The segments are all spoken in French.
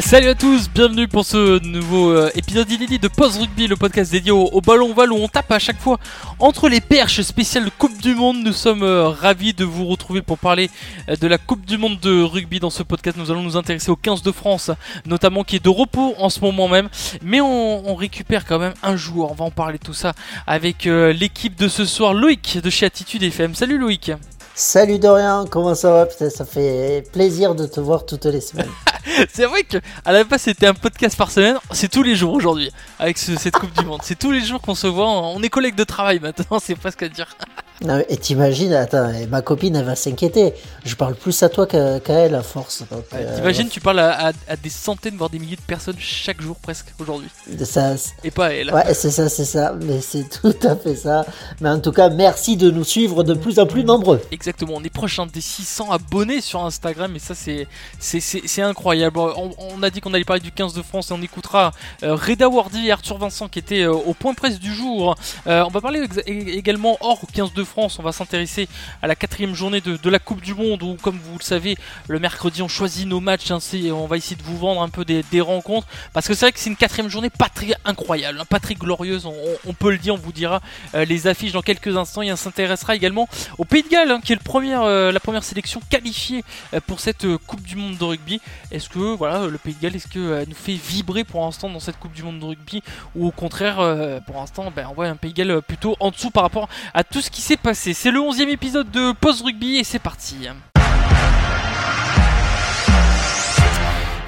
Salut à tous, bienvenue pour ce nouveau euh, épisode inédit de Post Rugby, le podcast dédié au, ballon ovale où on tape à chaque fois entre les perches spéciales Coupe du Monde. Nous sommes euh, ravis de vous retrouver pour parler euh, de la Coupe du Monde de rugby. Dans ce podcast, nous allons nous intéresser au 15 de France, notamment qui est de repos en ce moment même. Mais on, récupère quand même un joueur. On va en parler tout ça avec euh, l'équipe de ce soir, Loïc de chez Attitude FM. Salut Loïc. Salut Dorian, comment ça va? Ça fait plaisir de te voir toutes les semaines. c'est vrai que à la base c'était un podcast par semaine, c'est tous les jours aujourd'hui avec ce- cette Coupe du Monde. C'est tous les jours qu'on se voit, on est collègues de travail maintenant, c'est presque à dire. Non, et t'imagines, attends, et ma copine elle va s'inquiéter. Je parle plus à toi qu'à elle à force. euh, T'imagines, tu parles à, à- à des centaines voire des milliers de personnes chaque jour presque aujourd'hui, et pas à elle. ouais, c'est ça, c'est ça. Mais c'est tout à fait ça. Mais en tout cas, merci de nous suivre de plus en plus nombreux. Exactement, on est proche hein, des 600 abonnés sur Instagram et ça c'est incroyable. On, on a dit qu'on allait parler du 15 de France et on écoutera euh, Reda Wardy et Arthur Vincent qui étaient euh, au point presse du jour. On va parler également hors 15 de France, on va s'intéresser à la quatrième journée de, la Coupe du Monde où comme vous le savez le mercredi on choisit nos matchs, hein, c'est- on va essayer de vous vendre un peu des, rencontres parce que c'est vrai que c'est une quatrième journée pas très incroyable, hein, pas très glorieuse, on, peut le dire, on vous dira euh, les affiches dans quelques instants et on s'intéressera également au Pays de Galles, hein, qui est euh, la première sélection qualifiée euh, pour cette Coupe du Monde de rugby. Est-ce que voilà, le Pays de Galles, est-ce nous fait vibrer pour l'instant dans cette Coupe du Monde de rugby, ou au contraire, pour l'instant, ben, on voit un Pays de Galles plutôt en dessous par rapport à tout ce qui s'est passé. C'est le 11e épisode de Post Rugby et c'est parti.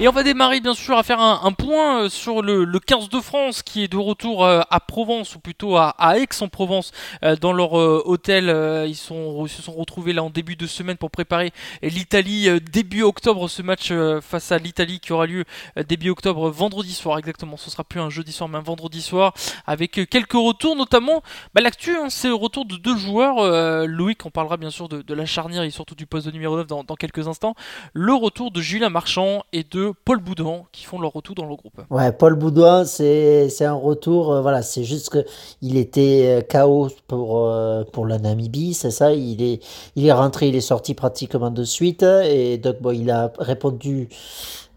Et on va démarrer bien sûr à faire un, point euh, sur le, le 15 de France qui est de retour euh, à Provence ou plutôt à, Aix-en-Provence euh, dans leur hôtel. ils, se sont retrouvés là en début de semaine pour préparer l'Italie début octobre. Ce match face à l'Italie qui aura lieu début octobre vendredi soir exactement. Ce sera plus un jeudi soir mais un vendredi soir avec quelques retours notamment. Bah, L'actu hein, c'est le retour de deux joueurs. euh, Loïc on parlera bien sûr de, la charnière et surtout du poste de numéro 9 dans, dans quelques instants. Le retour de Julien Marchand et de Paul Boudin qui font leur retour dans le groupe. Ouais, Paul Boudouin, c'est un retour. euh, voilà, c'est juste que il était euh, KO pour euh, pour la Namibie, c'est ça. Il est il est rentré, il est sorti pratiquement de suite et donc bon, il a répondu.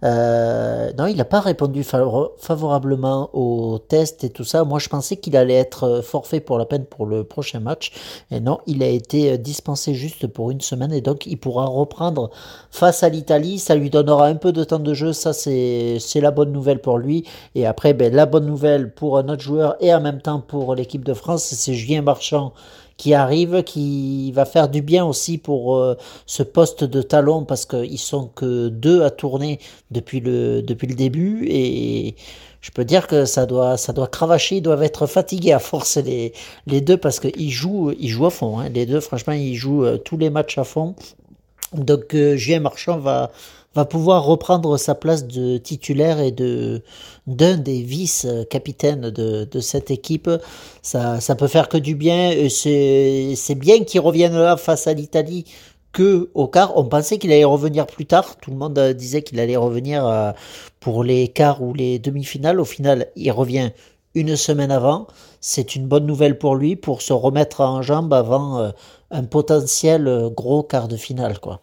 Euh, non, il n'a pas répondu favor- favorablement au test et tout ça. Moi, je pensais qu'il allait être euh, forfait pour la peine pour le prochain match. Et non, il a été euh, dispensé juste pour une semaine et donc il pourra reprendre face à l'Italie. Ça lui donnera un peu de temps de jeu. Ça, c'est la bonne nouvelle pour lui. Et après, ben, la bonne nouvelle pour notre joueur et en même temps pour l'équipe de France, c'est Julien Marchand qui arrive, qui va faire du bien aussi pour euh, ce poste de talon parce qu'ils sont que deux à tourner depuis le, depuis le début et je peux dire que ça doit, ça doit cravacher, ils doivent être fatigués à force les, les deux parce qu'ils jouent, ils jouent à fond. hein. Les deux, franchement, ils jouent euh, tous les matchs à fond. Donc euh, Julien Marchand va, va pouvoir reprendre sa place de titulaire et de d'un des vice-capitaines de, de cette équipe. Ça, ça peut faire que du bien. Et C'est bien qu'il revienne là face à l'Italie que au quart. On pensait qu'il allait revenir plus tard. Tout le monde euh, disait qu'il allait revenir euh, pour les quarts ou les demi-finales. Au final, il revient une semaine avant. C'est une bonne nouvelle pour lui pour se remettre en jambe avant euh, un potentiel euh, gros quart de finale, quoi.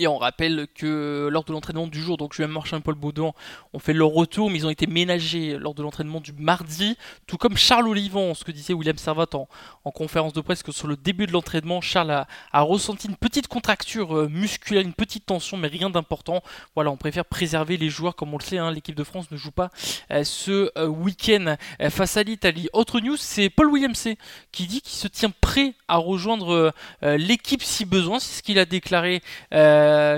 Et on rappelle que lors de l'entraînement du jour, donc Julien Marchand et Paul Baudouin ont fait leur retour, mais ils ont été ménagés lors de l'entraînement du mardi, tout comme Charles Olivon, ce que disait William Servat en, en conférence de presse, que sur le début de l'entraînement, Charles a, ressenti une petite contracture euh, musculaire, une petite tension, mais rien d'important. Voilà, on préfère préserver les joueurs, comme on le sait, hein, l'équipe de France ne joue pas euh, ce euh, week-end face à l'Italie. Autre news, c'est Paul Williamsey qui dit qu'il se tient prêt à rejoindre l'équipe si besoin, c'est ce qu'il a déclaré.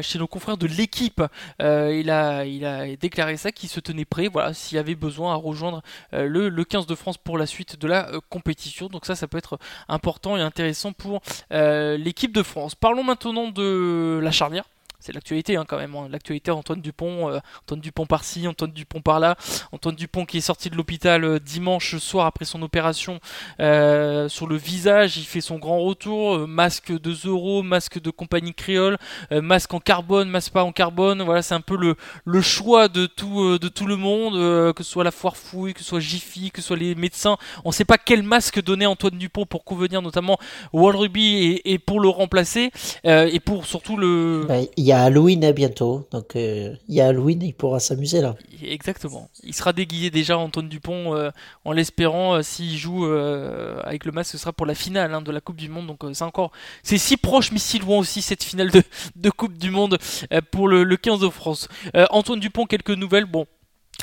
Chez nos confrères de l'équipe. Euh, il, a, déclaré ça, qu'il se tenait prêt, voilà, s'il avait besoin à rejoindre euh, le, le 15 de France pour la suite de la euh, compétition. Donc ça, ça peut être important et intéressant pour euh, l'équipe de France. Parlons maintenant de la charnière. C'est l'actualité hein, quand même. hein. L'actualité, Antoine Dupont, euh, Antoine Dupont par-ci, Antoine Dupont par-là. Antoine Dupont qui est sorti de l'hôpital euh, dimanche soir après son opération euh, sur le visage. Il fait son grand retour. euh, masque de Zoro, masque de compagnie créole, euh, masque en carbone, masque pas en carbone. Voilà, c'est un peu le, le choix de tout, de tout le monde, que ce soit la foire fouille, que ce soit Jiffy, que ce soit les médecins. On ne sait pas quel masque donner Antoine Dupont pour convenir notamment au World Rugby et, et pour le remplacer et pour surtout le. Il y a Halloween hein, bientôt, donc euh, il y a Halloween, il pourra s'amuser là. Exactement. Il sera déguisé déjà Antoine Dupont euh, en l'espérant euh, s'il joue avec le masque ce sera pour la finale hein, de la Coupe du Monde donc c'est encore c'est si proche mais si loin aussi cette finale de, Coupe du Monde pour le, le 15 de France. Antoine Dupont quelques nouvelles bon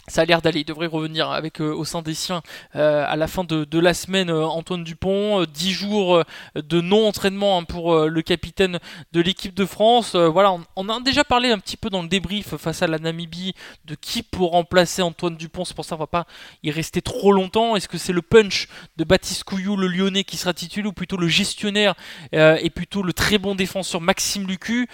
ça a l'air d'aller, il devrait revenir avec euh, au sein des siens euh, à la fin de, la semaine. euh, Antoine Dupont, euh, 10 jours de non-entraînement hein, pour le capitaine de l'équipe de France. Voilà, on, a déjà parlé un petit peu dans le débrief face à la Namibie de qui pour remplacer Antoine Dupont. C'est pour ça qu'on va pas y rester trop longtemps. Est-ce que c'est le punch de Baptiste Couillou, le Lyonnais, qui sera titulaire, ou plutôt le gestionnaire et plutôt le très bon défenseur Maxime Lucu?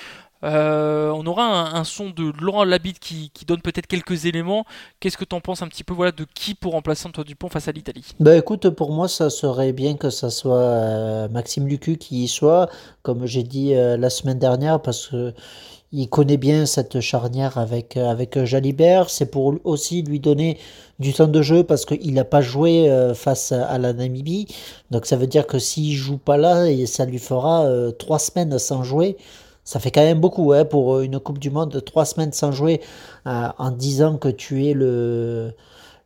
Euh, on aura un, son de Laurent Labitte qui, qui donne peut-être quelques éléments. Qu'est-ce que tu en penses un petit peu voilà, de qui pour remplacer Antoine Dupont face à l'Italie? Ben écoute, pour moi, ça serait bien que ça soit euh, Maxime Lucu qui y soit, comme j'ai dit euh, la semaine dernière, parce que il connaît bien cette charnière avec, avec Jalibert. C'est pour aussi lui donner du temps de jeu parce qu'il n'a pas joué face à, la Namibie. Donc ça veut dire que s'il joue pas là, ça lui fera trois semaines sans jouer. Ça fait quand même beaucoup hein, pour une Coupe du Monde, trois semaines sans jouer euh, en disant que tu es le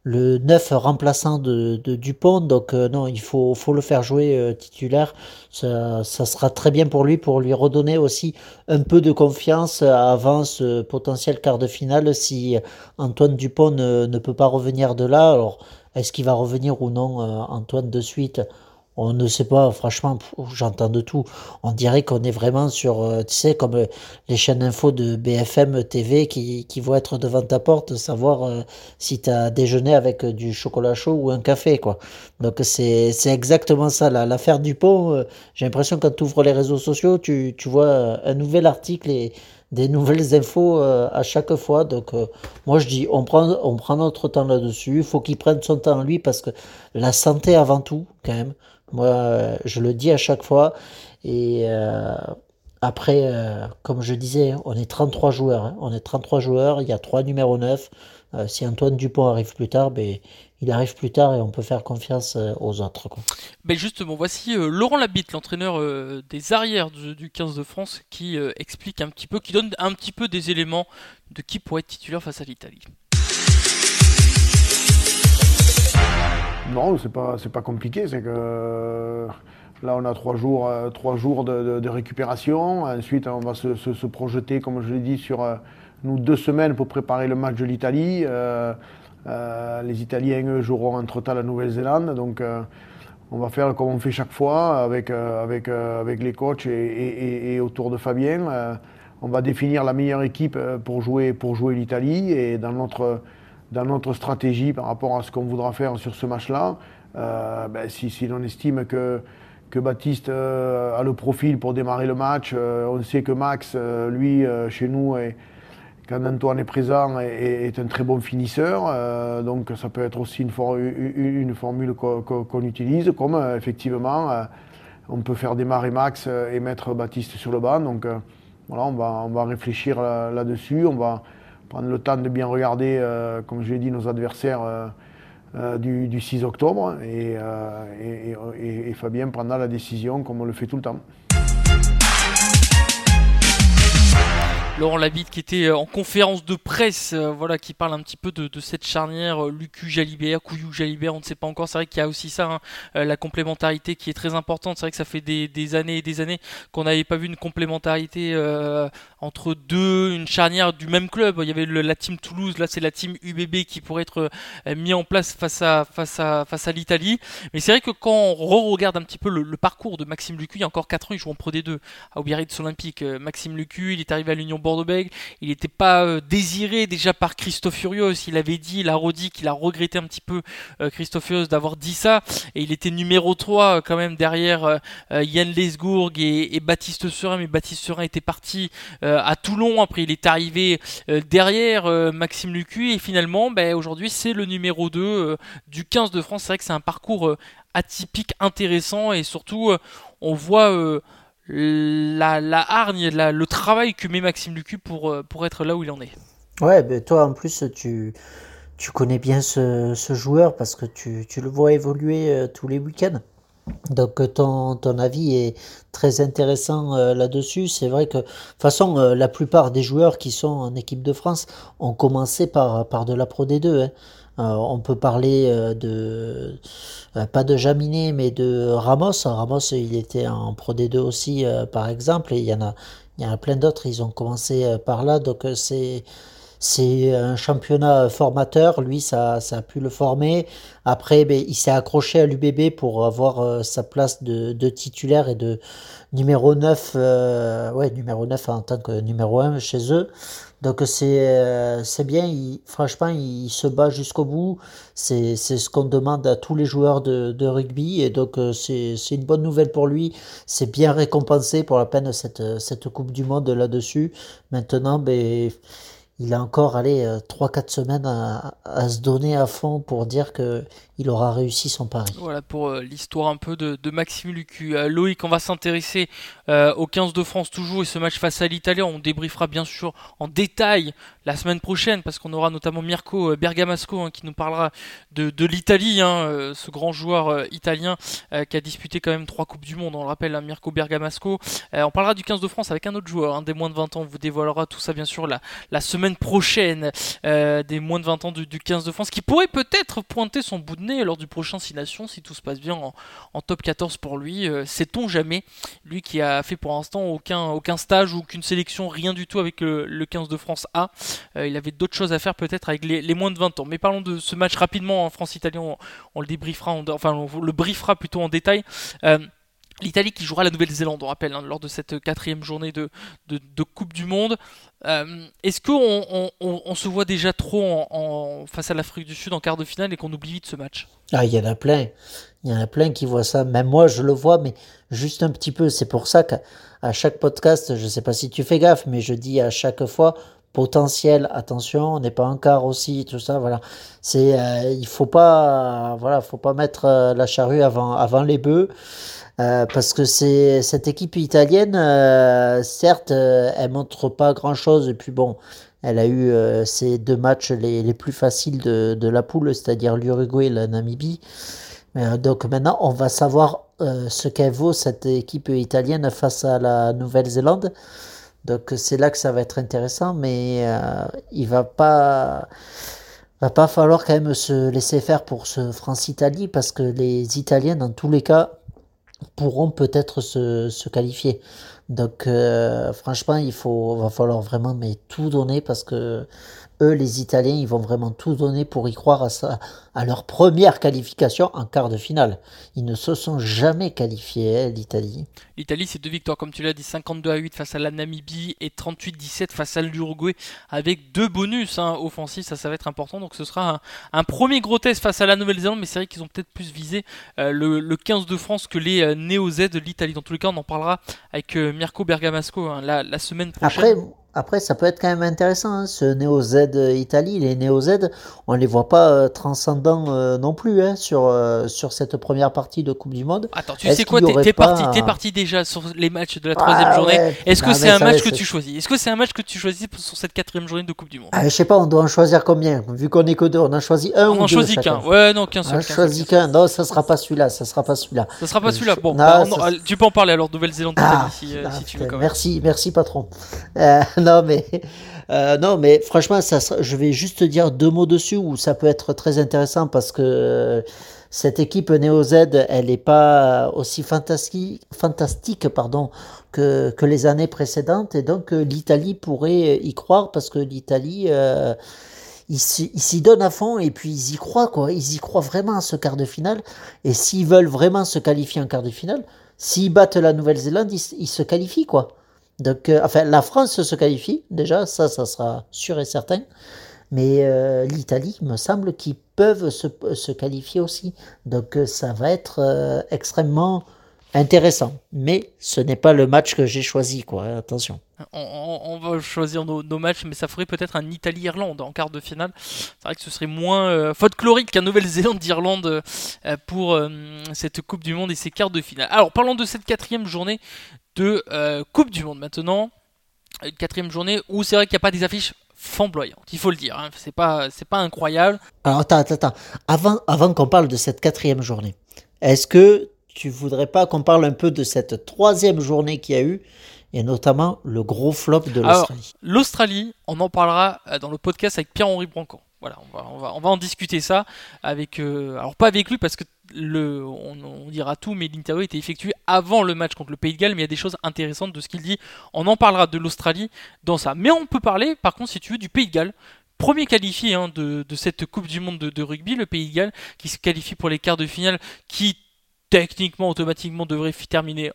le neuf remplaçant de, Dupont. Donc euh, non, il faut, faut le faire jouer euh, titulaire. Ça, sera très bien pour lui, pour lui redonner aussi un peu de confiance avant ce potentiel quart de finale si Antoine Dupont ne, peut pas revenir de là. Alors, est-ce qu'il va revenir ou non, euh, Antoine, de suite? On ne sait pas, franchement, pff, j'entends de tout. On dirait qu'on est vraiment sur, euh, tu sais, comme euh, les chaînes info de BFM TV qui, vont être devant ta porte, savoir euh, si tu as déjeuné avec du chocolat chaud ou un café, quoi. Donc c'est exactement ça. L'affaire Dupont, euh, j'ai l'impression quand tu ouvres les réseaux sociaux, tu, vois un nouvel article et des nouvelles infos à chaque fois. Donc moi je dis, on prend, on prend notre temps là-dessus. Il faut qu'il prenne son temps lui parce que la santé avant tout, quand même. Moi, je le dis à chaque fois. Et euh, après, euh, comme je disais, on est 33 joueurs. hein. On est 33 joueurs, il y a 3 numéros 9. Euh, si Antoine Dupont arrive plus tard, ben, il arrive plus tard et on peut faire confiance aux autres. Ben Justement, voici Laurent Labitte, l'entraîneur des arrières du, du 15 de France, qui explique un petit peu, qui donne un petit peu des éléments de qui pourrait être titulaire face à l'Italie. Non, c'est pas, pas compliqué. C'est que euh, là, on a trois jours, euh, trois jours de, récupération. Ensuite, on va se, projeter, comme je l'ai dit, sur euh, nous deux semaines pour préparer le match de l'Italie. Les Italiens, eux, joueront entre-temps la Nouvelle-Zélande. Donc, on va faire comme on fait chaque fois avec, avec, avec les coachs et, et- autour de Fabien. On va définir la meilleure équipe pour jouer, pour jouer l'Italie. Et dans notre, dans notre stratégie par rapport à ce qu'on voudra faire sur ce match-là, euh, ben, si, si l'on estime que, que Baptiste euh, a le profil pour démarrer le match, euh, on sait que Max, lui, chez nous, est, quand Antoine est présent, est, est un très bon finisseur. donc ça peut être aussi une, for- une- une formule qu'on utilise, comme effectivement on peut faire démarrer Max et mettre Baptiste sur le banc. Donc voilà, on va, on va réfléchir là- là-dessus. on va prendre le temps de bien regarder, euh, comme je l'ai dit, nos adversaires euh, euh, du, du 6 octobre. Et Fabien prendra la décision comme on le fait tout le temps. Laurent Labitte qui était euh, en conférence de presse, euh, voilà, qui parle un petit peu de, cette charnière euh, Lucu Jalibert, Couillou Jalibert, on ne sait pas encore. C'est vrai qu'il y a aussi ça, hein, la complémentarité qui est très importante. C'est vrai que ça fait des, années et des années qu'on n'avait pas vu une complémentarité entre deux, une charnière du même club. Il y avait le- la team Toulouse, là c'est la team UBB qui pourrait être mis en place face à face à face à l'Italie. Mais c'est vrai que quand on re-regarde un petit peu le, parcours de Maxime Lucu, il y a encore 4 ans, il joue en Pro D2 à Biarritz Olympique. Maxime Lucu, il est arrivé à l'Union Il n'était pas euh, désiré déjà par Christophe Furios. Il avait dit, il a redit qu'il a regretté un petit peu euh, Christophe Furios d'avoir dit ça. Et il était numéro 3 euh, quand même derrière Yann Lesgourg et, Baptiste Serin. Mais Baptiste Serin était parti à Toulon. Après, il est arrivé derrière Maxime Lucu. Et finalement, ben, aujourd'hui, c'est le numéro 2 euh, du 15 de France. C'est vrai que c'est un parcours atypique, intéressant. Et surtout, on voit la, la hargne, le travail que met Maxime Lucu pour, euh, pour être là où il en est. Ouais, mais toi en plus tu, tu connais bien ce, ce joueur parce que tu, tu le vois évoluer euh, tous les week-ends. Donc euh, ton, ton avis est très intéressant là-dessus. C'est vrai que de toute façon, la plupart des joueurs qui sont en équipe de France ont commencé par, par de la Pro D2. hein. Euh, on peut parler euh, de, euh, pas de Jaminet, mais de Ramos. Ramos, il était en Pro D2 aussi, par exemple, et il y en a, il y en a plein d'autres, ils ont commencé par là. Donc c'est, c'est un championnat formateur, lui ça, a pu le former. Après, ben, il s'est accroché à l'UBB pour avoir sa place de, titulaire et de numéro 9, euh, ouais, numéro 9 en tant que numéro 1 chez eux. Donc c'est euh, c'est bien, franchement il se bat jusqu'au bout, c'est ce qu'on demande à tous les joueurs de, de rugby. Et donc euh, c'est une bonne nouvelle pour lui, c'est bien récompensé pour la peine cette, cette Coupe du Monde là-dessus. Maintenant, ben, il a encore allé 3-4 semaines à, à se donner à fond pour dire que il aura réussi son pari. Voilà pour euh, l'histoire un peu de, Maxime Lucu. Euh, Loïc, on va s'intéresser euh, au 15 de France toujours et ce match face à l'Italie. On débriefera bien sûr en détail la semaine prochaine parce qu'on aura notamment Mirko Bergamasco hein, qui nous parlera de, l'Italie, hein, ce grand joueur italien qui a disputé quand même trois Coupes du Monde. On le rappelle, hein, Mirko Bergamasco. On parlera du 15 de France avec un autre joueur, des moins de 20 ans. On vous dévoilera tout ça bien sûr la, semaine prochaine des moins de 20 ans du, du 15 de France qui pourrait peut-être pointer son bout de nez lors du prochain 6 Nations si tout se passe bien en, top 14 pour lui. Euh, Sait-on jamais? Lui qui a fait pour l'instant aucun, aucun stage aucune sélection, rien du tout avec le, le 15 de France A. Euh, il avait d'autres choses à faire peut-être avec les, moins de 20 ans. Mais parlons de ce match rapidement en France-Italien. On, on le débriefera, en- enfin on le briefera plutôt en détail. Euh, L'Italie qui jouera la Nouvelle-Zélande, on rappelle, hein, lors de cette quatrième journée de, Coupe du Monde. Euh, Est-ce qu'on on, on, on se voit déjà trop en, face à l'Afrique du Sud en quart de finale et qu'on oublie vite ce match? Ah, il y en a plein. Il y en a plein qui voient ça. Même moi, je le vois, mais juste un petit peu. C'est pour ça qu'à chaque podcast, je sais pas si tu fais gaffe, mais je dis à chaque fois potentiel, attention, on n'est pas en quart aussi, tout ça, voilà. Euh, il faut pas, voilà, faut pas mettre euh, la charrue avant, avant les bœufs. Euh, parce que cette équipe italienne, euh, certes, euh, elle montre pas grand-chose. Et puis bon, elle a eu euh, ces deux matchs les, plus faciles de, la poule, c'est-à-dire l'Uruguay et la Namibie. Donc maintenant, on va savoir ce qu'elle vaut cette équipe italienne face à la Nouvelle-Zélande. Donc c'est là que ça va être intéressant, mais il va pas va pas falloir quand même se laisser faire pour ce France-Italie parce que les Italiens, dans tous les cas, pourront peut-être se, qualifier. Donc euh, franchement, il faut va falloir vraiment mais tout donner parce que eux, les Italiens, ils vont vraiment tout donner pour y croire à, ça, à leur première qualification en quart de finale. Ils ne se sont jamais qualifiés, hein, l'Italie. L'Italie, c'est deux victoires, comme tu l'as dit, 52 à 8 face à la Namibie et 38-17 face à l'Uruguay, avec deux bonus hein, offensifs, ça, ça va être important. Donc ce sera un, premier gros test face à la Nouvelle-Zélande, mais c'est vrai qu'ils ont peut-être plus visé euh, le, le 15 de France que les euh, Néo-Z de l'Italie. Dans tous les cas, on en parlera avec euh, Mirko Bergamasco hein, la, semaine prochaine. Après, ça peut être quand même intéressant, hein, ce Néo Z Italie. Les Néo Z, on les voit pas euh, transcendants euh, non plus hein, sur, euh, sur cette première partie de Coupe du Monde. Attends, tu sais quoi T'es pas parti, parti déjà sur les matchs de la troisième Ah, journée. ouais. Est-ce que c'est un match que tu choisis? Est-ce que c'est un match que tu choisis sur cette quatrième journée de Coupe du Monde? Ah, je sais pas, on doit en choisir combien Vu qu'on est que deux, on en choisit un On ou en deux choisit qu'un. Ouais, non, qu'un On seul. en qu'un seul, choisit qu'un. Non, ça sera pas celui-là. Ça sera pas celui-là. Ça sera pas celui-là. Bon, Non, bah, on- ça- euh, tu peux en parler alors, Nouvelle-Zélande Ah, si, euh, si tu veux putain, quand même. merci, merci patron. Euh, non mais, franchement, ça, je vais juste dire deux mots dessus où ça peut être très intéressant parce que euh, cette équipe Neo Z, elle n'est pas aussi fantastique, pardon, que, les années précédentes et donc euh, l'Italie pourrait y croire parce que l'Italie ils s'y donnent à fond et puis ils y croient quoi. Ils y croient vraiment à ce quart de finale. Et s'ils veulent vraiment se qualifier en quart de finale, s'ils battent la Nouvelle-Zélande, ils se qualifient quoi. Donc, euh, enfin, la France se qualifie déjà, ça, ça sera sûr et certain. Mais euh, l'Italie, il me semble qu'ils peuvent se, qualifier aussi. Donc, euh, ça va être extrêmement intéressant. Mais ce n'est pas le match que j'ai choisi, quoi. Attention. On, va choisir nos, nos matchs, mais ça ferait peut-être un Italie-Irlande en quart de finale. C'est vrai que ce serait moins euh, folklorique qu'un Nouvelle-Zélande-Irlande euh, pour euh, cette Coupe du Monde et ses quarts de finale. Alors, parlons de cette quatrième journée de euh, Coupe du Monde maintenant. Une quatrième journée où c'est vrai qu'il n'y a pas des affiches flamboyantes, il faut le dire. hein. C'est pas, c'est pas incroyable. Alors, attends, attends, attends. Avant, avant qu'on parle de cette quatrième journée, est-ce que tu voudrais pas qu'on parle un peu de cette troisième journée qu'il y a eu, et notamment le gros flop de l'Australie L'Australie, on en parlera euh, dans le podcast avec Pierre-Henri Branco. Voilà, on va, on, va, on va en discuter ça avec. euh, alors, pas avec lui parce que le, on, on dira tout, mais l'interview a été effectuée avant le match contre le Pays de Galles, mais il y a des choses intéressantes de ce qu'il dit. On en parlera de l'Australie dans ça. Mais on peut parler, par contre, si tu veux, du Pays de Galles. Premier qualifié hein, de, de cette Coupe du Monde de, de rugby, le Pays de Galles, qui se qualifie pour les quarts de finale, qui techniquement, automatiquement devrait terminer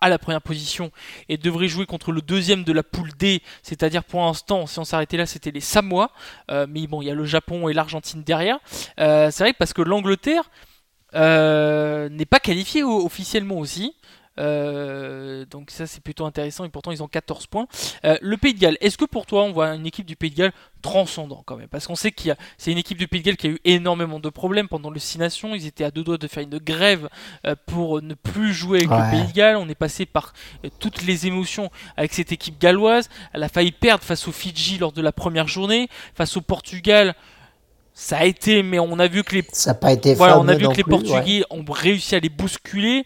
à la première position et devrait jouer contre le deuxième de la poule D, c'est-à-dire pour l'instant, si on s'arrêtait là, c'était les Samoa, Euh, mais bon, il y a le Japon et l'Argentine derrière. Euh, c'est vrai parce que l'Angleterre euh, n'est pas qualifiée officiellement aussi. Euh, donc ça c'est plutôt intéressant et pourtant ils ont 14 points. Euh, le Pays de Galles, est-ce que pour toi on voit une équipe du Pays de Galles transcendant quand même? Parce qu'on sait qu'il y a, c'est une équipe du Pays de Galles qui a eu énormément de problèmes pendant le Six Nations. Ils étaient à deux doigts de faire une grève euh, pour ne plus jouer avec le. Pays de Galles. On est passé par toutes les émotions avec cette équipe galloise. Elle a failli perdre face aux Fidji lors de la première journée, face au Portugal. Ça a été, mais on a vu que les Ça n'a pas été voilà, on a vu que les plus, ouais. Portugais ont réussi à les bousculer.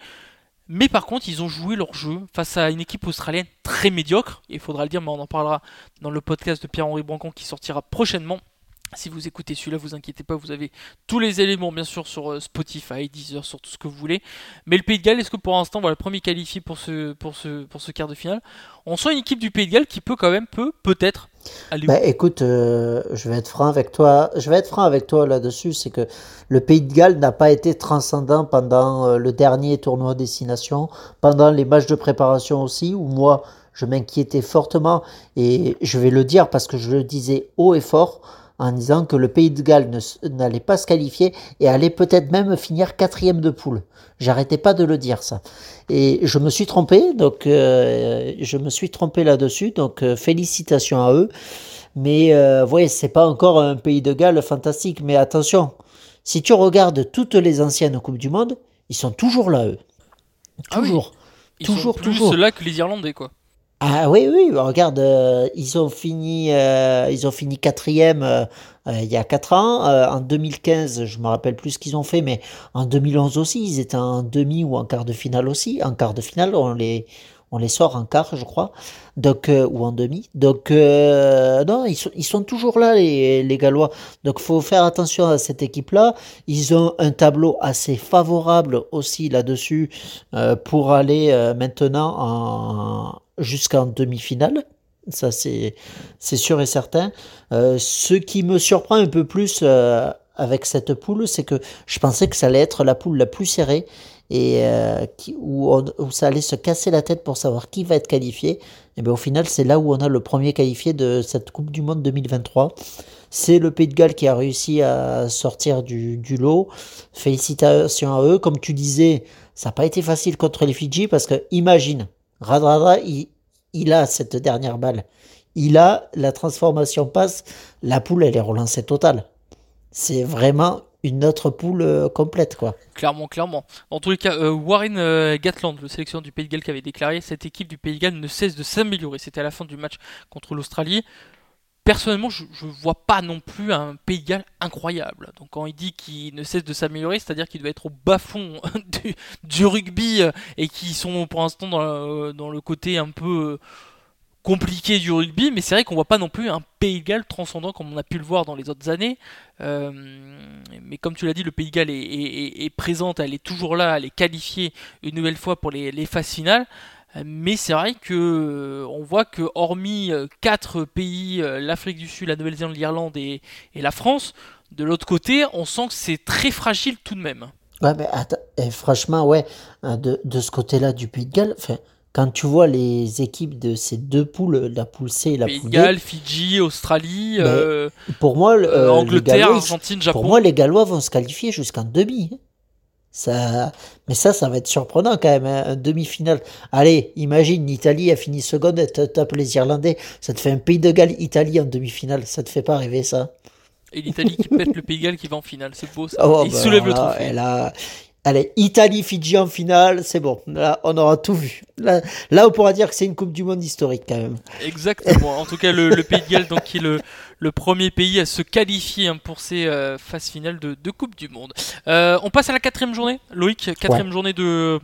Mais par contre, ils ont joué leur jeu face à une équipe australienne très médiocre. Il faudra le dire, mais on en parlera dans le podcast de Pierre-Henri Brancon qui sortira prochainement. Si vous écoutez celui-là, vous inquiétez pas, vous avez tous les éléments bien sûr sur euh, Spotify, Deezer, sur tout ce que vous voulez. Mais le Pays de Galles, est-ce que pour l'instant, voilà, le premier qualifié pour ce, pour ce, pour ce quart de finale, on sent une équipe du Pays de Galles qui peut quand même, peut, peut-être, aller Ben, écoute, euh, je vais être franc avec toi. Je vais être franc avec toi là-dessus, c'est que le Pays de Galles n'a pas été transcendant pendant euh, le dernier tournoi Destination, pendant les matchs de préparation aussi, où moi je m'inquiétais fortement et je vais le dire parce que je le disais haut et fort en disant que le Pays de Galles n'allait pas se qualifier et allait peut-être même finir quatrième de poule. J'arrêtais pas de le dire ça. Et je me suis trompé, donc euh, je me suis trompé là-dessus, donc euh, félicitations à eux. Mais euh, voyez, c'est pas encore un pays de Galles fantastique. Mais attention, si tu regardes toutes les anciennes Coupes du Monde, ils sont toujours là, eux. Ah oui. Toujours. Ils toujours, sont plus toujours. là que les Irlandais, quoi. Ah oui, oui, regarde, euh, ils ont fini, euh, ils ont fini quatrième euh, il y a quatre ans. En 2015, je me rappelle plus ce qu'ils ont fait, mais en 2011 aussi, ils étaient en demi ou en quart de finale aussi. En quart de finale, on les, on les sort en quart, je crois, donc ou en demi. Donc euh, non, ils sont, ils sont toujours là les, les Gallois. Donc faut faire attention à cette équipe-là. Ils ont un tableau assez favorable aussi là-dessus pour aller maintenant en jusqu'en demi-finale. Ça, c'est sûr et certain. Euh, ce qui me surprend un peu plus euh, avec cette poule, c'est que je pensais que ça allait être la poule la plus serrée et euh, où, on- où ça allait se casser la tête pour savoir qui va être qualifié. Et bien au final, c'est là où on a le premier qualifié de cette Coupe du Monde 2023. C'est le Pays de Galles qui a réussi à sortir du, du lot. Félicitations à eux. Comme tu disais, ça n'a pas été facile contre les Fidji parce que imagine, Radradra, il, il a cette dernière balle. Il a la transformation passe. La poule, elle est relancée totale. C'est vraiment une autre poule euh, complète, quoi. Clairement, clairement. En tous les cas, euh, Warren euh, Gatland, le sélectionneur du Pays de Galles, qui avait déclaré cette équipe du Pays de Galles ne cesse de s'améliorer. C'était à la fin du match contre l'Australie. Personnellement, je ne vois pas non plus un Pays de Galles incroyable. Donc quand il dit qu'il ne cesse de s'améliorer, c'est-à-dire qu'il doit être au bas-fond du, du rugby euh, et qu'ils sont pour l'instant dans, le- dans le côté un peu euh, compliqué du rugby, mais c'est vrai qu'on voit pas non plus un Pays de transcendant comme on a pu le voir dans les autres années. Euh, mais comme tu l'as dit, le Pays de Galles est, est- elle est toujours là, elle est qualifiée une nouvelle fois pour les phases finales. Mais c'est vrai que euh, on voit que hormis euh, quatre pays, euh, l'Afrique du Sud, la Nouvelle-Zélande, l'Irlande et, et la France, de l'autre côté, on sent que c'est très fragile tout de même. Ouais, mais attends, et franchement, ouais, euh, de, de ce côté-là du Pays de Galles, quand tu vois les équipes de ces deux poules, la poule C et la Pays de poule D, Galles, Fidji, Australie, euh, pour moi, euh, Angleterre, Gallois, Argentine, Japon. pour moi, les Gallois vont se qualifier jusqu'en demi. Ça, mais ça, ça va être surprenant quand même, hein, un demi-finale. Allez, imagine, l'Italie a fini seconde, et tape les Irlandais, ça te fait un pays de Galles, Italie en demi-finale, ça te fait pas rêver ça Et l'Italie qui pète le Pays de Galles qui va en finale, c'est beau ça. Oh, il bah, soulève le trophée. elle a- Allez, Italie, Fidji en finale, c'est bon. Là, on aura tout vu. Là, là, on pourra dire que c'est une Coupe du Monde historique quand même. Exactement. En tout cas, le, le Pays de Galles, donc, qui est le, le premier pays à se qualifier hein, pour ces euh, phases finales de, de Coupe du Monde. Euh, on passe à la quatrième journée. Loïc, quatrième journée de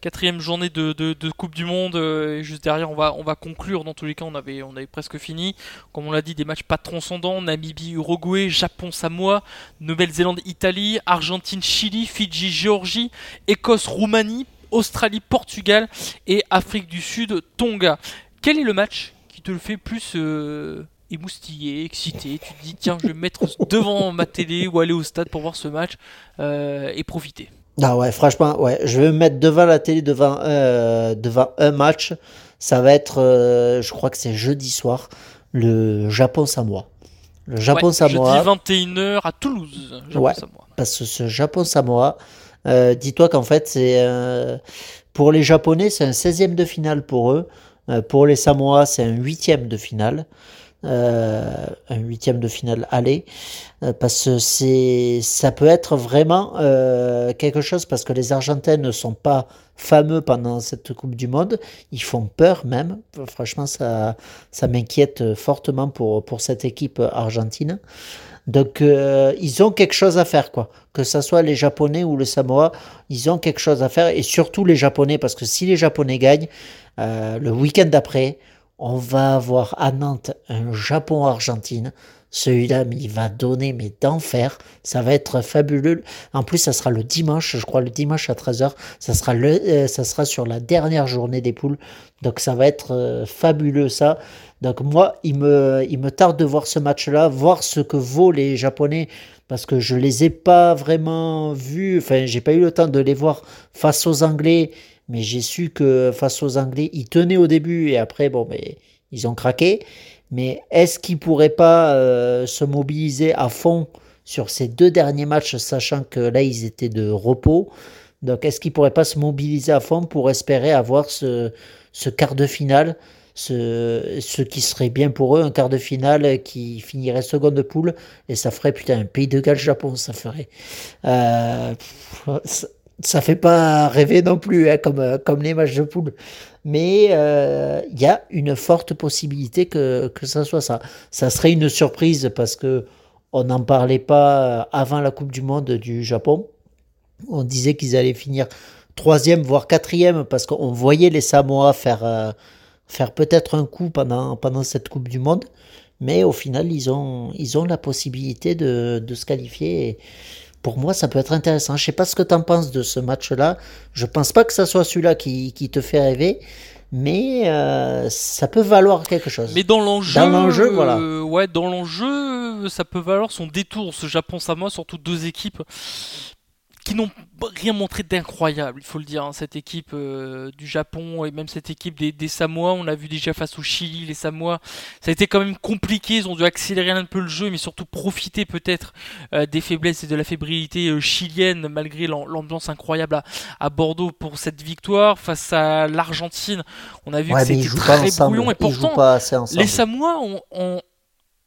quatrième journée de, de, de Coupe du Monde. euh, et juste derrière, on va on va conclure. Dans tous les cas, on avait on avait presque fini. Comme on l'a dit, des matchs pas transcendants. Namibie, Uruguay, Japon, Samoa, Nouvelle-Zélande, Italie, Argentine, Chili, Fidji, Géorgie, Écosse, Roumanie, Australie, Portugal et Afrique du Sud, Tonga. Quel est le match qui te le fait plus euh, émoustiller, exciter Tu te dis, tiens, je vais me mettre devant ma télé ou aller au stade pour voir ce match euh, et profiter. Ah ouais, franchement, ouais, je vais me mettre devant la télé, devant, euh, devant un match. Ça va être, euh, je crois que c'est jeudi soir, le Japon-Samoa. Le Ouais, Japon-Samoa. jeudi 21h à Toulouse. Japon, Ouais. Samoa. Parce que ce Japon-Samoa, dis-toi qu'en fait, c'est pour les Japonais, c'est un 16e de finale pour eux. Pour les Samoa, c'est un huitième de finale. Euh, un huitième de finale aller. Euh, parce que c'est, ça peut être vraiment euh, quelque chose parce que les Argentins ne sont pas fameux pendant cette Coupe du Monde. Ils font peur même. Franchement, ça, ça m'inquiète fortement pour, pour cette équipe argentine. Donc, ils ont quelque chose à faire, quoi. Que ce soit les Japonais ou le Samoa, ils ont quelque chose à faire. Et surtout les Japonais, parce que si les Japonais gagnent, le week-end d'après, on va avoir à Nantes un Japon-Argentine. Celui-là, il va donner mais d'enfer. Ça va être fabuleux. En plus, ça sera le dimanche, je crois, le dimanche à 13h. Ça sera, euh, ça sera sur la dernière journée des poules. Donc, ça va être euh, fabuleux, ça. Donc, moi, il me, tarde de voir ce match-là, voir ce que vaut les Japonais. Parce que je les ai pas vraiment vus. Enfin, j'ai pas eu le temps de les voir face aux Anglais. Mais j'ai su que face aux Anglais, ils tenaient au début. Et après, bon, mais ils ont craqué. Mais est-ce qu'ils pourraient pas euh, se mobiliser à fond sur ces deux derniers matchs, sachant que là, ils étaient de repos? Donc, est-ce qu'ils pourraient pas se mobiliser à fond pour espérer avoir ce, quart de finale ce, qui serait bien pour eux, un quart de finale qui finirait seconde de poule, et ça ferait, putain, un pays de Galles-Japon, ça ferait. Euh, ça fait pas rêver non plus, hein, comme, comme les matchs de poule. Mais il euh, y a une forte possibilité que, que ça soit ça. Ça serait une surprise parce que on n'en parlait pas avant la Coupe du Monde du Japon. On disait qu'ils allaient finir troisième, voire quatrième, parce qu'on voyait les Samoa faire, euh, faire peut-être un coup pendant, cette Coupe du Monde. Mais au final, ils ont, la possibilité de, de se qualifier. Pour moi, ça peut être intéressant. Je sais pas ce que tu en penses de ce match-là. Je pense pas que ça soit celui-là qui, qui te fait rêver. Mais euh, ça peut valoir quelque chose. Mais dans l'enjeu, Dans l'enjeu, voilà. euh, ouais, dans l'enjeu, ça peut valoir son détour, ce Japon-Samoa, surtout deux équipes qui n'ont rien montré d'incroyable, il faut le dire. hein, cette équipe euh, du Japon et même cette équipe des, des Samoa, on l'a vu déjà face au Chili, les Samoa, ça a été quand même compliqué. Ils ont dû accélérer un peu le jeu, mais surtout profiter peut-être euh, des faiblesses et de la fébrilité euh, chilienne, malgré l'am- l'ambiance incroyable à, à Bordeaux pour cette victoire face à l'Argentine. On a vu Ouais, que c'était très brouillon et pourtant les Samoa ont- ont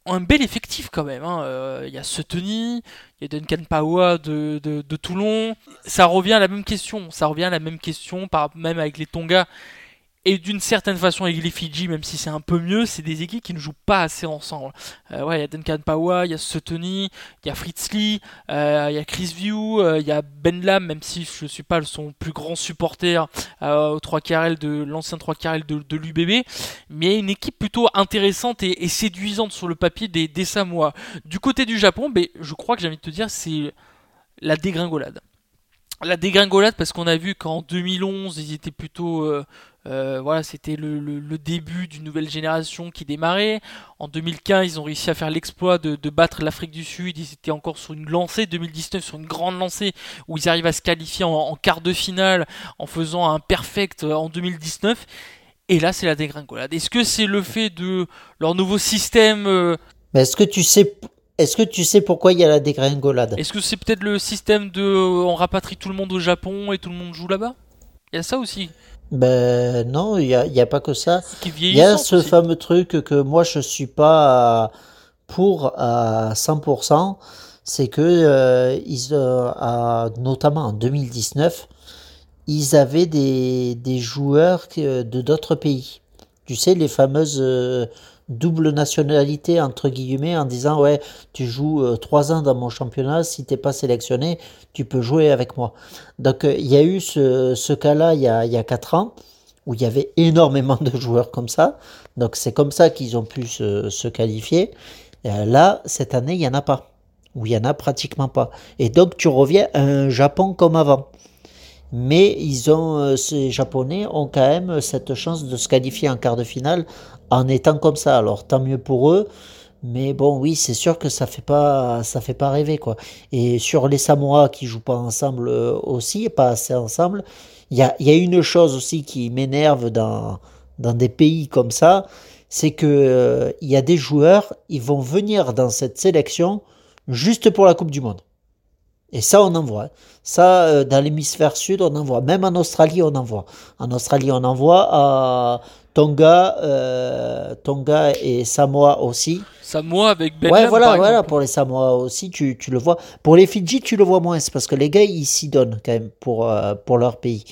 un bel effectif quand même. hein. Euh, Il y a Sutton, il y a Duncan Pawa de, de, de Toulon. Ça revient à la même question. Ça revient à la même question, par, même avec les Tonga. Et d'une certaine façon avec les Fidji, même si c'est un peu mieux, c'est des équipes qui ne jouent pas assez ensemble. Euh, ouais, il y a Duncan Pawa, il y a Sutton, il y a Fritz Lee, euh, il y a Chris View, euh, il y a Ben Lam, même si je ne suis pas son plus grand supporter au 3 KRL de l'ancien 3 KRL de, l'UBB, mais une équipe plutôt intéressante et, séduisante sur le papier des, des Samoa. Du côté du Japon, ben, je crois que j'ai envie de te dire, c'est la dégringolade. La dégringolade parce qu'on a vu qu'en 2011, ils étaient plutôt Euh, voilà, c'était le, le- le début d'une nouvelle génération qui démarrait. En 2015, ils ont réussi à faire l'exploit de, de battre l'Afrique du Sud. Ils étaient encore sur une lancée. 2019, sur une grande lancée où ils arrivent à se qualifier en, en quart de finale en faisant un perfect euh, en 2019. Et là, c'est la dégringolade. Est-ce que c'est le fait de leur nouveau système euh, Mais est-ce que tu sais, est-ce que tu sais pourquoi il y a la dégringolade? Est-ce que c'est peut-être le système de on rapatrie tout le monde au Japon et tout le monde joue là-bas? Il y a ça aussi Ben non, il y a, y a pas que ça. Il y a ce fameux truc que moi je suis pas pour à 100%, c'est que euh, ils, euh, à- notamment en 2019, ils avaient des, des joueurs de d'autres pays. Tu sais, les fameuses euh, double nationalité entre guillemets en disant ouais, tu joues euh, trois ans dans mon championnat, si t'es pas sélectionné, tu peux jouer avec moi. Donc euh, il y a eu ce, ce cas-là il y a, y a quatre ans où il y avait énormément de joueurs comme ça. Donc c'est comme ça qu'ils ont pu se, qualifier. Là, cette année, il n'y en a pas. Ou il n'y en a pratiquement pas. Et donc tu reviens à un Japon comme avant. Mais ils ont, euh, ces Japonais ont quand même cette chance de se qualifier en quart de finale en étant comme ça. Alors tant mieux pour eux. Mais bon, oui, c'est sûr que ça fait pas, ça fait pas rêver quoi. Et sur les Samoa qui jouent pas ensemble euh, aussi, pas assez ensemble, il y a, il y a une chose aussi qui m'énerve dans, dans des pays comme ça, c'est que euh, il y a des joueurs, ils vont venir dans cette sélection juste pour la Coupe du Monde. Et ça, on en voit. Ça, euh, dans l'hémisphère sud, on en voit. Même en Australie, on en voit. En Australie, on en voit. À Tonga, euh, Tonga et Samoa aussi. Samoa avec Ouais, Benjamin, voilà, par voilà, exemple. pour les Samoa aussi, tu, tu le vois. Pour les Fidji, tu le vois moins, c'est parce que les gars, ils s'y donnent quand même pour, euh, pour leur pays.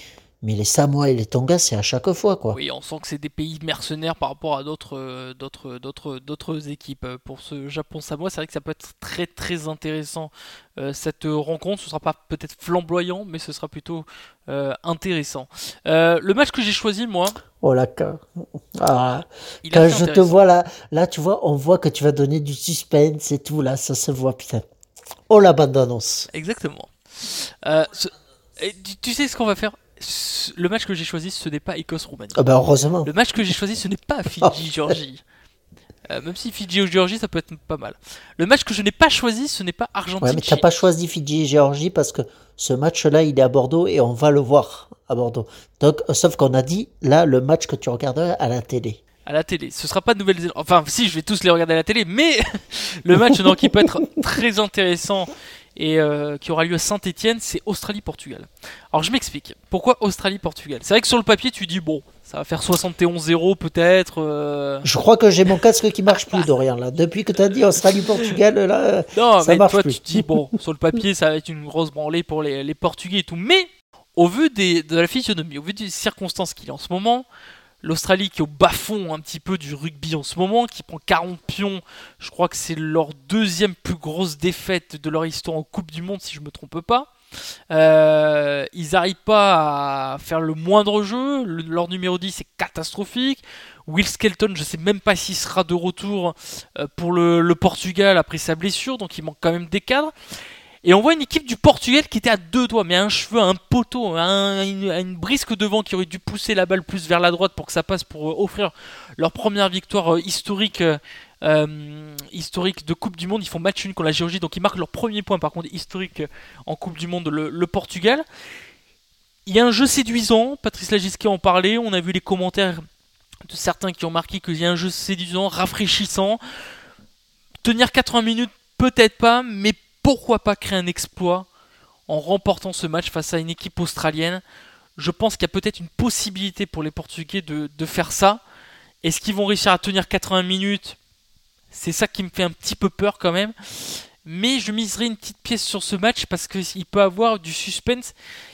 Mais les Samoa et les Tonga, c'est à chaque fois, quoi. Oui, on sent que c'est des pays mercenaires par rapport à d'autres euh, d'autres d'autres d'autres équipes. Euh, Pour ce Japon-Samoa, c'est vrai que ça peut être très très intéressant euh, cette rencontre. Ce sera pas peut-être flamboyant, mais ce sera plutôt euh, intéressant. Euh, le match que j'ai choisi, moi, Oh là, quand, ah, quand assez je te vois là, là, tu vois, on voit que tu vas donner du suspense et tout, là, ça se voit, putain. Oh la bande-annonce. Exactement. Euh, ce- et tu, sais ce qu'on va faire? Le match que j'ai choisi, ce n'est pas Écosse-Roumanie. Ah ben heureusement. Le match que j'ai choisi, ce n'est pas Fidji-Géorgie. Euh, même si Fidji ou Géorgie, ça peut être pas mal. Le match que je n'ai pas choisi, ce n'est pas Ouais, mais t'as pas choisi Fidji et Géorgie parce que ce match-là, il est à Bordeaux et on va le voir à Bordeaux. Donc, euh, sauf qu'on a dit, là, le match que tu regarderas à la télé. à la télé. Ce sera pas de Nouvelle-Zélande. Enfin, si, je vais tous les regarder à la télé, mais le match donc, qui peut être très intéressant et euh, qui aura lieu à Saint-Etienne, c'est Australie-Portugal. Alors, je m'explique. Pourquoi Australie-Portugal? C'est vrai que sur le papier, tu dis, bon, ça va faire 71-0 peut-être. euh, Je crois que j'ai mon casque qui marche plus, Dorian, là. Depuis que t'as dit Australie-Portugal, là. euh, Non, Ça mais marche toi, plus. tu te dis, bon, sur le papier, ça va être une grosse branlée pour les, les Portugais et tout. Mais, au vu des, de la physionomie, au vu des circonstances qu'il y a en ce moment, l'Australie qui est au bas-fond un petit peu du rugby en ce moment, qui prend 40 pions, je crois que c'est leur deuxième plus grosse défaite de leur histoire en Coupe du Monde, si je me trompe pas. Euh, ils n'arrivent pas à faire le moindre jeu. Le- leur numéro 10 est catastrophique. Will Skelton, je sais même pas s'il sera de retour euh, pour le Portugal après sa blessure, donc il manque quand même des cadres. Et on voit une équipe du Portugal qui était à deux doigts, mais un cheveu, un poteau, une, à une brisque devant qui aurait dû pousser la balle plus vers la droite pour que ça passe pour euh, offrir leur première victoire euh, historique, euh, historique de Coupe du Monde. Ils font match nul contre la Géorgie, donc ils marquent leur premier point par contre historique en Coupe du Monde, le, le Portugal. Il y a un jeu séduisant, Patrice Lagisquet en parlait, on a vu les commentaires de certains qui ont marqué qu'il y a un jeu séduisant, rafraîchissant. Tenir 80 minutes, peut-être pas, mais pourquoi pas créer un exploit en remportant ce match face à une équipe australienne Je pense qu'il y a peut-être une possibilité pour les Portugais de, faire ça. Est-ce qu'ils vont réussir à tenir 80 minutes? C'est ça qui me fait un petit peu peur quand même. Mais je miserai une petite pièce sur ce match parce qu'il peut avoir du suspense.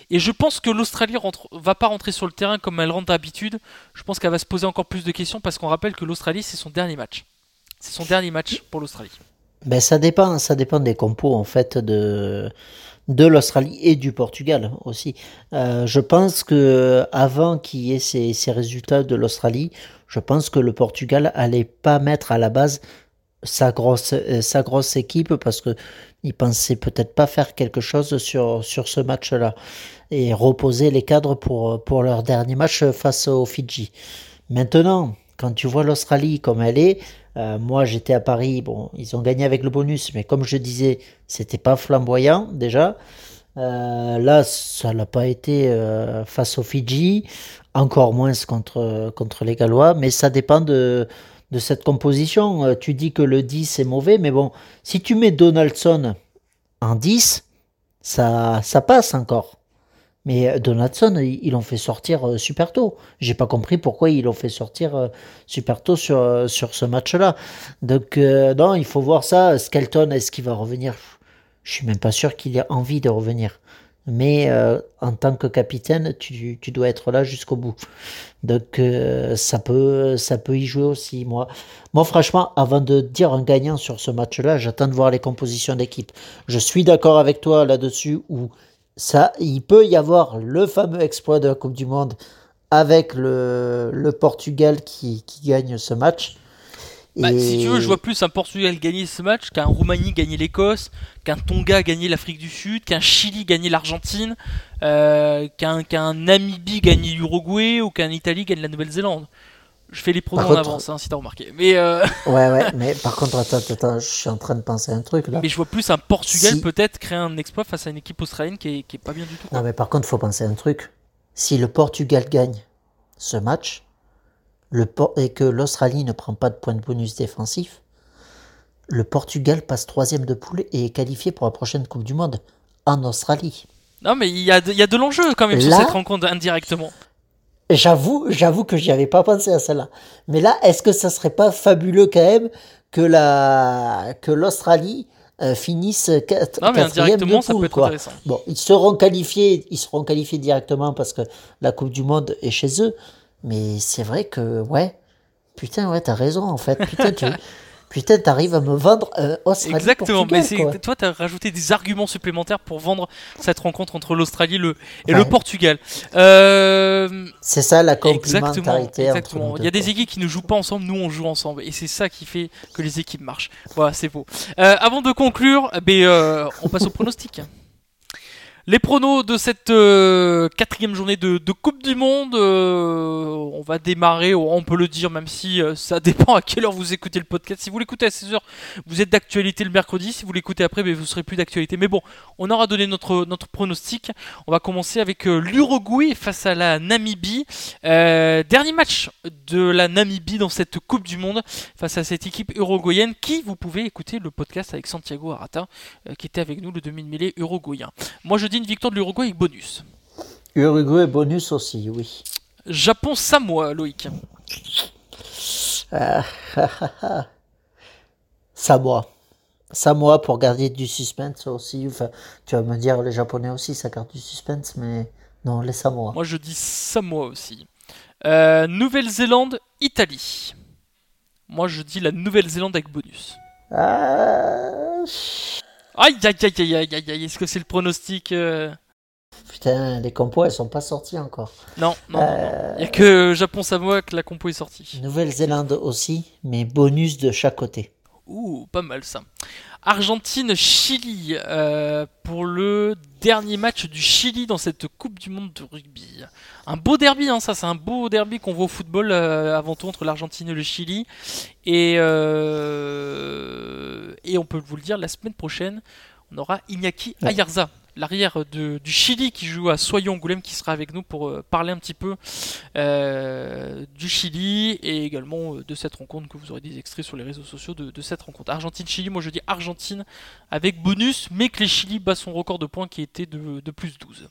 Et je pense que l'Australie rentre, va pas rentrer sur le terrain comme elle rentre d'habitude. Je pense qu'elle va se poser encore plus de questions parce qu'on rappelle que l'Australie, c'est son dernier match. C'est son dernier match pour l'Australie. Ben, ça dépend, ça dépend des compos, en fait, de, de l'Australie et du Portugal aussi. Euh, je pense que avant qu'il y ait ces, ces résultats de l'Australie, je pense que le Portugal allait pas mettre à la base sa grosse, euh, sa grosse équipe parce que il pensait peut-être pas faire quelque chose sur, sur ce match-là et reposer les cadres pour, pour leur dernier match face aux Fidji. Maintenant, quand tu vois l'Australie comme elle est, euh, moi j'étais à Paris, ils ont gagné avec le bonus, mais comme je disais, c'était pas flamboyant déjà. Euh, là, ça l'a pas été euh, face aux Fidji, encore moins contre, les Gallois, mais ça dépend de, cette composition. Tu dis que le 10 est mauvais, mais bon, si tu mets Donaldson en 10, ça, ça passe encore. Mais euh, Donaldson, ils l'ont fait sortir euh, super tôt. J'ai pas compris pourquoi ils l'ont fait sortir euh, super tôt sur, ce match-là. Donc, non, il faut voir ça. Skelton, est-ce qu'il va revenir? Je suis même pas sûr qu'il ait envie de revenir. Mais en tant que capitaine, tu, tu dois être là jusqu'au bout. Donc, ça, peut, ça peut y jouer aussi. Moi, moi, franchement, avant de dire un gagnant sur ce match-là, j'attends de voir les compositions d'équipe. Je suis d'accord avec toi là-dessus où ça, il peut y avoir le fameux exploit de la Coupe du Monde avec le, le Portugal qui, qui gagne ce match. Bah, Et- Si tu veux, je vois plus un Portugal gagner ce match qu'un Roumanie gagner l'Écosse, qu'un Tonga gagner l'Afrique du Sud, qu'un Chili gagner l'Argentine, euh, qu'un qu'un Namibie gagner l'Uruguay ou qu'un Italie gagne la Nouvelle-Zélande. Je fais les pronos Par en contre- avance, hein, si t'as remarqué. Mais, euh, Ouais, ouais, mais par contre, attends, attends, je suis en train de penser à un truc là. mais je vois plus un Portugal Si. peut-être créer un exploit face à une équipe australienne qui est, qui est pas bien du tout. quoi. Non, mais par contre, faut penser à un truc. Si le Portugal gagne ce match le Por- et que l'Australie ne prend pas de points de bonus défensif, le Portugal passe troisième de poule et est qualifié pour la prochaine Coupe du Monde en Australie. Non, mais il y a de, de l'enjeu quand même sur cette rencontre indirectement. J'avoue, j'avoue que j'y avais pas pensé à celle-là. Mais là, est-ce que ça serait pas fabuleux quand même que la que l'Australie euh, finisse quat- Non, mais quatrième de indirectement, ça peut être quoi. intéressant. Bon, ils seront qualifiés, ils seront qualifiés directement parce que la Coupe du Monde est chez eux. Mais c'est vrai que, ouais, putain, ouais, t'as raison en fait. Putain, tu, putain, t'arrives à me vendre euh, Australie. Exactement, mais c'est toi, tu as rajouté des arguments supplémentaires pour vendre cette rencontre entre l'Australie le, et Ouais. le Portugal. Euh, C'est ça la complémentarité exactement. Il y a des équipes qui ne jouent pas ensemble, nous on joue ensemble, et c'est ça qui fait que les équipes marchent. Voilà, c'est beau. Euh, avant de conclure, euh, on passe au pronostic. Les pronos de cette euh, quatrième journée de, Coupe du Monde, euh, on va démarrer, on peut le dire, même si euh, ça dépend à quelle heure vous écoutez le podcast. Si vous l'écoutez à 16h, vous êtes d'actualité le mercredi. Si vous l'écoutez après, ben, vous serez plus d'actualité. Mais bon, on aura donné notre, notre pronostic. On va commencer avec l'Uruguay face à la Namibie. Dernier match de la Namibie dans cette Coupe du Monde face à cette équipe uruguayenne qui, vous pouvez écouter le podcast avec Santiago Arata qui était avec nous, le demi-mêlée uruguayen. Moi je dis une victoire de l'Uruguay avec bonus. Uruguay bonus aussi, oui. Japon-Samoa, Loïc. Samoa. Samoa pour garder du suspense aussi. Enfin, tu vas me dire, les Japonais aussi, ça garde du suspense, mais non, les Samoa. Moi je dis Samoa aussi. Euh, Nouvelle-Zélande, Italie. Moi je dis la Nouvelle-Zélande avec bonus. Ah, Aïe aïe aïe aïe aïe aïe aïe, est-ce que c'est le pronostic euh putain, les compos, elles sont pas sorties encore. Non, non. Euh, Il n'y a que Japon-Samoa que la compo est sortie. Nouvelle-Zélande aussi, mais bonus de chaque côté. Ouh, pas mal ça. Argentine-Chili euh, pour le dernier match du Chili dans cette Coupe du Monde de rugby. Un beau derby, hein, ça, c'est un beau derby qu'on voit au football euh, avant tout entre l'Argentine et le Chili. Et, euh, et on peut vous le dire, la semaine prochaine, on aura Iñaki. Ayarza, l'arrière du Chili qui joue à Soyons Angoulême, qui sera avec nous pour euh, parler un petit peu euh, du Chili et également euh, de cette rencontre que vous aurez des extraits sur les réseaux sociaux de, cette rencontre. Argentine-Chili, moi je dis Argentine avec bonus, mais que les Chili bat son record de points qui était de, plus 12.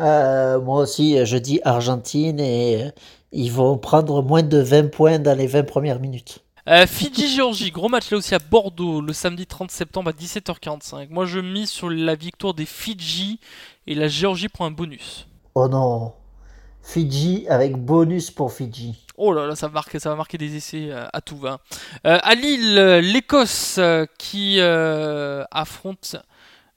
Euh, moi aussi, je dis Argentine et ils vont prendre moins de 20 points dans les 20 premières minutes. Euh, Fidji-Géorgie, gros match là aussi à Bordeaux le samedi 30 septembre à 17h45. Moi je mise sur la victoire des Fidji et la Géorgie prend un bonus. Oh non. Fidji avec bonus pour Fidji. Oh là là, ça va marquer, ça va marquer des essais euh, à tout va. Euh, à Lille, l'Écosse qui euh, affronte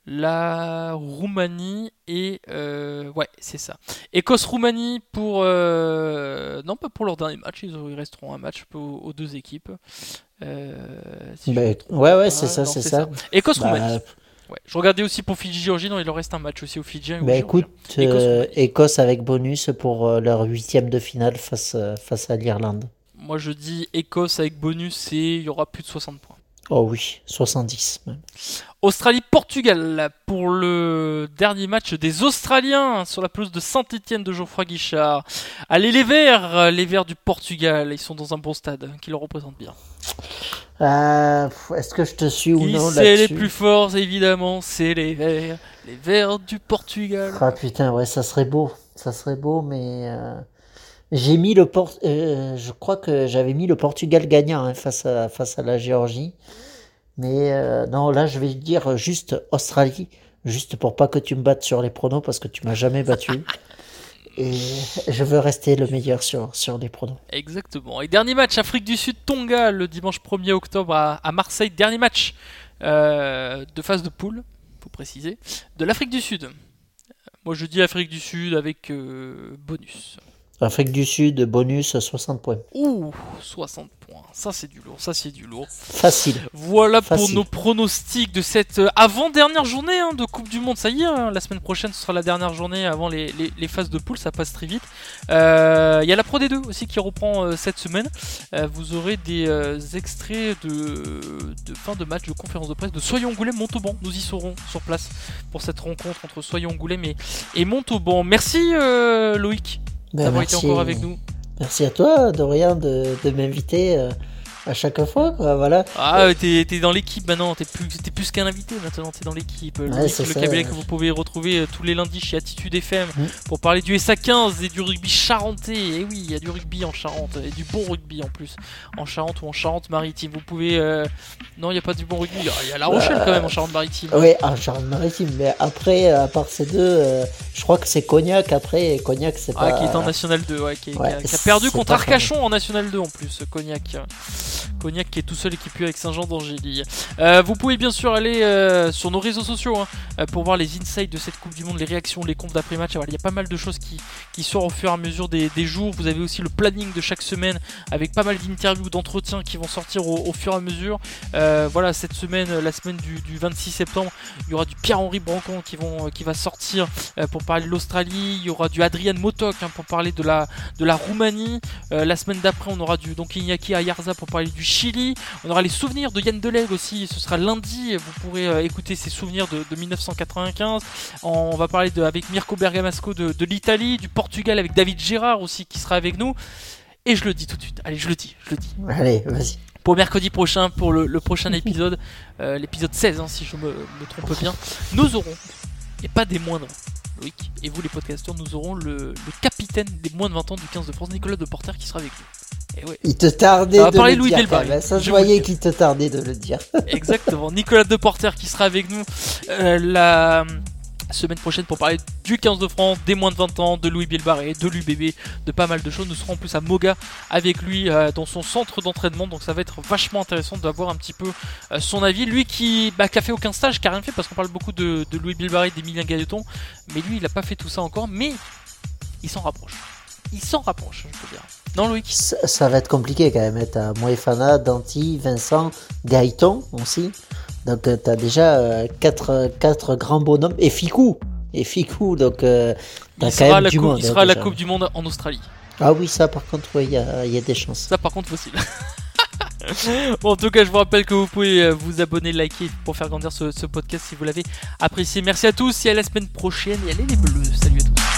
la Roumanie et euh, ouais c'est ça. Écosse-Roumanie pour euh, non pas pour leur dernier match, ils, resteront un match aux, aux deux équipes. Euh, si trompe ouais, ouais, c'est ça, c'est ça. Écosse-Roumanie. Bah, Ouais. Je regardais aussi pour Fidji-Géorgie, non il leur reste un match aussi au Fidji. aux bah, écoute, Écosse, Roumanie. Écosse avec bonus pour leur huitième de finale face, face à l'Irlande. Moi je dis Écosse avec bonus et il y aura plus de 60 points. Oh oui, 70 même. Australie-Portugal pour le dernier match des Australiens sur la pelouse de Saint-Etienne de Geoffroy Guichard. Allez les Verts, les Verts du Portugal, ils sont dans un bon stade qui leur représente bien. Euh, Est-ce que je te suis ou Qui non c'est les plus forts évidemment, c'est les Verts, les Verts du Portugal. Ah putain, ouais, ça serait beau. Ça serait beau, mais euh, j'ai mis le Port. euh, je crois que j'avais mis le Portugal gagnant hein, face à face à la Géorgie. Mais euh, non, là, je vais dire juste Australie, juste pour pas que tu me battes sur les pronos parce que tu m'as jamais battu. Et je veux rester le meilleur sur sur les pronos. Exactement. Et dernier match, Afrique du Sud, Tonga, le dimanche 1er octobre à, à Marseille. Dernier match euh, de phase de poule, faut préciser, de l'Afrique du Sud. Moi je dis Afrique du Sud avec euh, bonus. Afrique du Sud, bonus 60 points. Ouh, 60 points. Ça c'est du lourd, ça c'est du lourd. Facile. Voilà pour nos pronostics de cette euh, avant-dernière journée hein, de Coupe du Monde. Ça y est, hein, la semaine prochaine ce sera la dernière journée avant les, les- les phases de poule, ça passe très vite. Euh, Il y a la Pro D2 aussi qui reprend euh, cette semaine. Euh, vous aurez des extraits de, de fin de match, de conférence de presse de Soyons Angoulême Montauban. Nous y serons sur place pour cette rencontre entre Soyons Angoulême et, et Montauban. Merci Loïc Ben, d'avoir été merci. encore avec nous. Merci à toi, Dorian, de, de m'inviter euh, à chaque fois. Quoi, voilà. Ah, t'es dans l'équipe maintenant, t'es plus, t'es plus qu'un invité maintenant, t'es dans l'équipe. Le Ouais, c'est le cabinet que vous pouvez retrouver euh, tous les lundis chez Attitude FM Mm. pour parler du SA15 et du rugby charentais. Et oui, il y a du rugby en Charente et du bon rugby en plus, en Charente ou en Charente-Maritime. Vous pouvez. euh, Non, il n'y a pas du bon rugby, il y a La Rochelle quand même en Charente-Maritime. Oui, en Charente-Maritime. Mais après, à part ces deux, euh, je crois que c'est Cognac. Après, et Cognac, c'est Ah, pas. qui est en National 2, ouais, qui, Ouais, qui a perdu contre Arcachon en National 2 en plus, Cognac. Cognac qui est tout seul équipé avec Saint-Jean d'Angély. Euh, vous pouvez bien sûr aller euh, sur nos réseaux sociaux hein, euh, pour voir les insights de cette Coupe du Monde, les réactions, les comptes d'après-match. Il y a pas mal de choses qui, qui sortent au fur et à mesure des, jours. Vous avez aussi le planning de chaque semaine avec pas mal d'interviews, d'entretiens qui vont sortir au, fur et à mesure. Voilà, cette semaine, la semaine du, du 26 septembre, il y aura du Pierre-Henri Brancon qui, qui va sortir pour parler de l'Australie. Il y aura du Adrian Motok hein, pour parler de la, Roumanie. La semaine d'après, on aura du donc Iñaki Ayarza pour parler du Chili. On aura les souvenirs de Yann Deleg aussi. Ce sera lundi. Vous pourrez euh, écouter ses souvenirs de, de 1995. On va parler de, avec Mirko Bergamasco de, de l'Italie, du Portugal avec David Gérard aussi qui sera avec nous. Et je le dis tout de suite. Allez, je le dis, je le dis. Allez, vas-y. Pour mercredi prochain, pour le, le prochain épisode, euh, l'épisode 16, hein, si je me, me trompe bien, nous aurons, et pas des moindres, Loïc, et vous les podcasteurs, nous aurons le, le capitaine des moins de 20 ans du 15 de France, Nicolas Deporter, qui sera avec nous. Ouais, Il te tardait de le Louis dire. Ça je dis. qu'il te tardait de le dire. exactement. Nicolas Deporter qui sera avec nous euh, la semaine prochaine pour parler du 15 de France, des moins de 20 ans, de Louis Bielbarré, de l'UBB, de pas mal de choses. Nous serons en plus à Moga avec lui euh, dans son centre d'entraînement, donc ça va être vachement intéressant d'avoir un petit peu euh, son avis. Lui qui, bah, qui a fait aucun stage, qui a rien fait parce qu'on parle beaucoup de, de Louis Bielbarré, d'Emilien Gailleton, mais lui il a pas fait tout ça encore, mais il s'en rapproche. Il s'en rapproche, je peux dire. Non Loïc? Ça, ça va être compliqué quand même. T'as Moefana, Danti, Vincent, Gaëton aussi. Donc euh, t'as déjà euh, quatre, quatre grands bonhommes. Et Ficou. Et Ficou, donc euh, t'as il quand même la, du coupe, monde. il hein, sera à la déjà. Coupe du Monde en Australie. Ah oui, ça par contre, il y, a, y a des chances. Ça par contre possible. bon en tout cas je vous rappelle que vous pouvez euh, vous abonner, liker pour faire grandir ce, ce podcast si vous l'avez apprécié. Merci à tous et à la semaine prochaine et allez les bleus. Salut à tous.